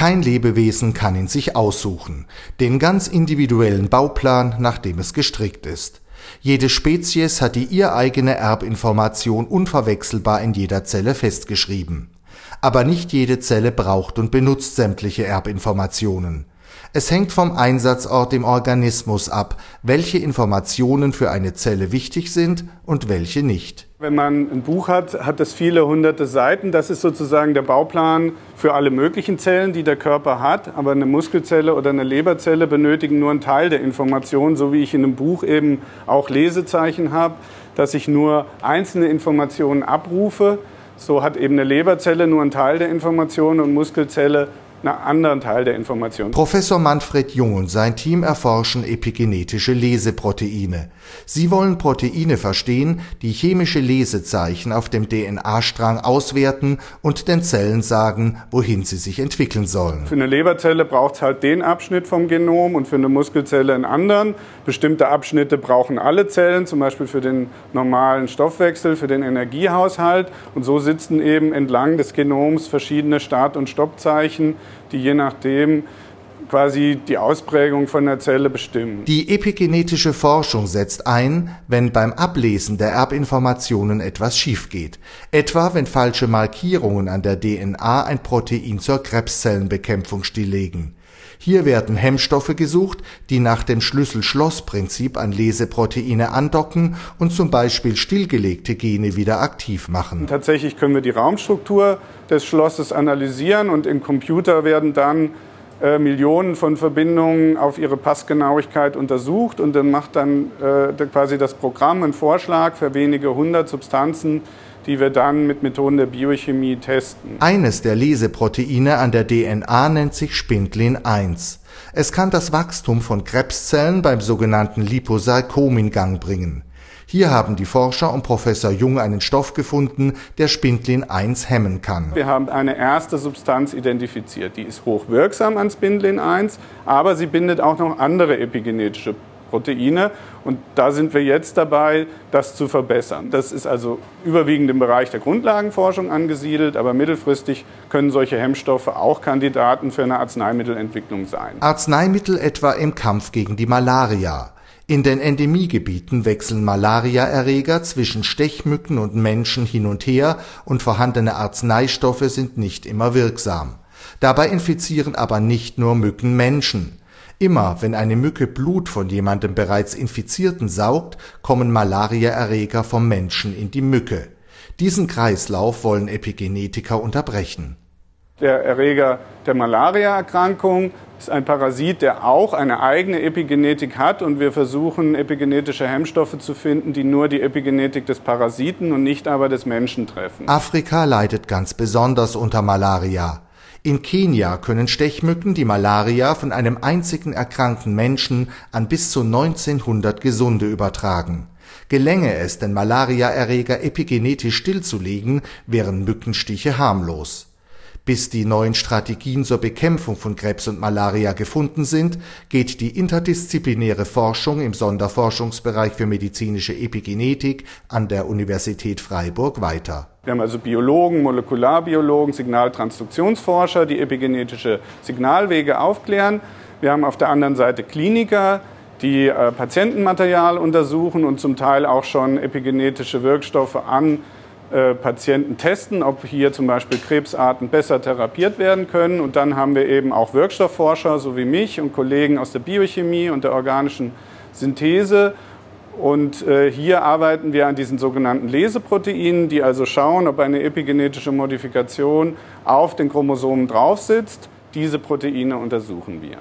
Kein Lebewesen kann ihn sich aussuchen, den ganz individuellen Bauplan, nach dem es gestrickt ist. Jede Spezies hat die ihr eigene Erbinformation unverwechselbar in jeder Zelle festgeschrieben. Aber nicht jede Zelle braucht und benutzt sämtliche Erbinformationen. Es hängt vom Einsatzort im Organismus ab, welche Informationen für eine Zelle wichtig sind und welche nicht. Wenn man ein Buch hat, hat es viele hunderte Seiten. Das ist sozusagen der Bauplan für alle möglichen Zellen, die der Körper hat. Aber eine Muskelzelle oder eine Leberzelle benötigen nur einen Teil der Informationen, so wie ich in einem Buch eben auch Lesezeichen habe, dass ich nur einzelne Informationen abrufe. So hat eben eine Leberzelle nur einen Teil der Informationen und Muskelzelle anderen Teil der Information. Professor Manfred Jung und sein Team erforschen epigenetische Leseproteine. Sie wollen Proteine verstehen, die chemische Lesezeichen auf dem DNA-Strang auswerten und den Zellen sagen, wohin sie sich entwickeln sollen. Für eine Leberzelle braucht es halt den Abschnitt vom Genom und für eine Muskelzelle einen anderen. Bestimmte Abschnitte brauchen alle Zellen, zum Beispiel für den normalen Stoffwechsel, für den Energiehaushalt. Und so sitzen eben entlang des Genoms verschiedene Start- und Stoppzeichen die je nachdem quasi die Ausprägung von der Zelle bestimmen. Die epigenetische Forschung setzt ein, wenn beim Ablesen der Erbinformationen etwas schief geht. Etwa wenn falsche Markierungen an der DNA ein Protein zur Krebszellenbekämpfung stilllegen. Hier werden Hemmstoffe gesucht, die nach dem Schlüssel-Schloss-Prinzip an Leseproteine andocken und zum Beispiel stillgelegte Gene wieder aktiv machen. Tatsächlich können wir die Raumstruktur des Schlosses analysieren und im Computer werden dann äh, Millionen von Verbindungen auf ihre Passgenauigkeit untersucht und dann macht dann äh, quasi das Programm einen Vorschlag für wenige hundert Substanzen, die wir dann mit Methoden der Biochemie testen. Eines der Leseproteine an der DNA nennt sich Spindlin 1. Es kann das Wachstum von Krebszellen beim sogenannten Liposarkom in Gang bringen. Hier haben die Forscher um Professor Jung einen Stoff gefunden, der Spindlin 1 hemmen kann. Wir haben eine erste Substanz identifiziert, die ist hochwirksam an Spindlin 1, aber sie bindet auch noch andere epigenetische Proteine. Und da sind wir jetzt dabei, das zu verbessern. Das ist also überwiegend im Bereich der Grundlagenforschung angesiedelt, aber mittelfristig können solche Hemmstoffe auch Kandidaten für eine Arzneimittelentwicklung sein. Arzneimittel etwa im Kampf gegen die Malaria. In den Endemiegebieten wechseln Malariaerreger zwischen Stechmücken und Menschen hin und her und vorhandene Arzneistoffe sind nicht immer wirksam. Dabei infizieren aber nicht nur Mücken Menschen. Immer wenn eine Mücke Blut von jemandem bereits Infizierten saugt, kommen Malariaerreger vom Menschen in die Mücke. Diesen Kreislauf wollen Epigenetiker unterbrechen. Der Erreger der Malariaerkrankung ist ein Parasit, der auch eine eigene Epigenetik hat und wir versuchen epigenetische Hemmstoffe zu finden, die nur die Epigenetik des Parasiten und nicht aber des Menschen treffen. Afrika leidet ganz besonders unter Malaria. In Kenia können Stechmücken die Malaria von einem einzigen erkrankten Menschen an bis zu 1900 Gesunde übertragen. Gelänge es, den Malariaerreger epigenetisch stillzulegen, wären Mückenstiche harmlos bis die neuen Strategien zur Bekämpfung von Krebs und Malaria gefunden sind, geht die interdisziplinäre Forschung im Sonderforschungsbereich für medizinische Epigenetik an der Universität Freiburg weiter. Wir haben also Biologen, Molekularbiologen, Signaltransduktionsforscher, die epigenetische Signalwege aufklären. Wir haben auf der anderen Seite Kliniker, die äh, Patientenmaterial untersuchen und zum Teil auch schon epigenetische Wirkstoffe an äh, Patienten testen, ob hier zum Beispiel Krebsarten besser therapiert werden können. Und dann haben wir eben auch Wirkstoffforscher, so wie mich und Kollegen aus der Biochemie und der organischen Synthese. Und äh, hier arbeiten wir an diesen sogenannten Leseproteinen, die also schauen, ob eine epigenetische Modifikation auf den Chromosomen drauf sitzt. Diese Proteine untersuchen wir.